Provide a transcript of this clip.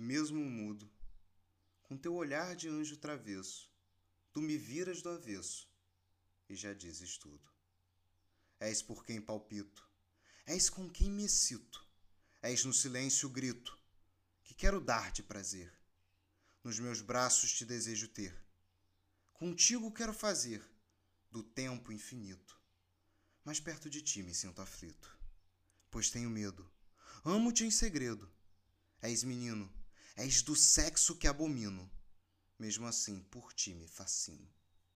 mesmo mudo, com teu olhar de anjo travesso, tu me viras do avesso e já dizes tudo. És por quem palpito, és com quem me excito, és no silêncio o grito que quero dar-te prazer. Nos meus braços te desejo ter, contigo quero fazer do tempo infinito, mas perto de ti me sinto aflito, pois tenho medo, amo-te em segredo. És menino, és do sexo que abomino, mesmo assim por ti me fascino.